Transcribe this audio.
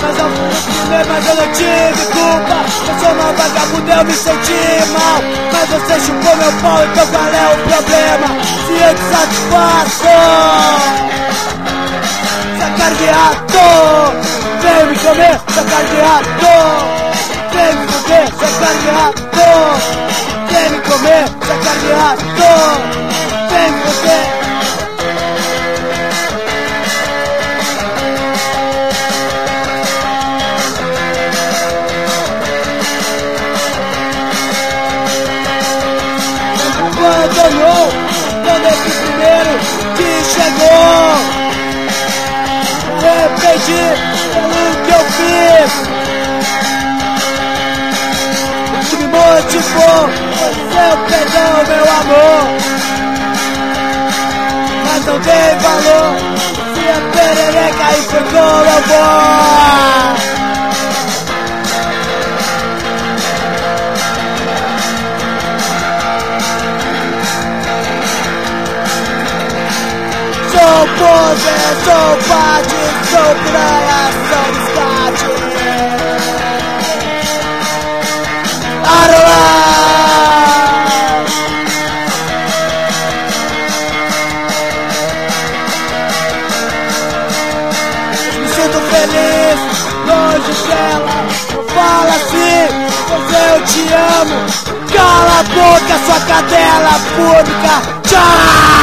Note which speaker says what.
Speaker 1: Mas eu fumei, mas eu não tive culpa. Eu sou uma vagabunda, eu me senti mal. Mas você chupou meu pau, então qual é o problema? Se eu te satisfaço Sacar de ato Vem me comer, sacar de ato Vem me comer, sacar de rato. Vem me comer, sacar de rato. Vem me comer. abandonou quando esse motivou foi seu perdão, meu amor. Mas não dei valor se a perereca aí foi como eu vou. Sou poder, sou pade, sou piranha, sou! Me amo Cala a boca, sua cadela pública Tchau!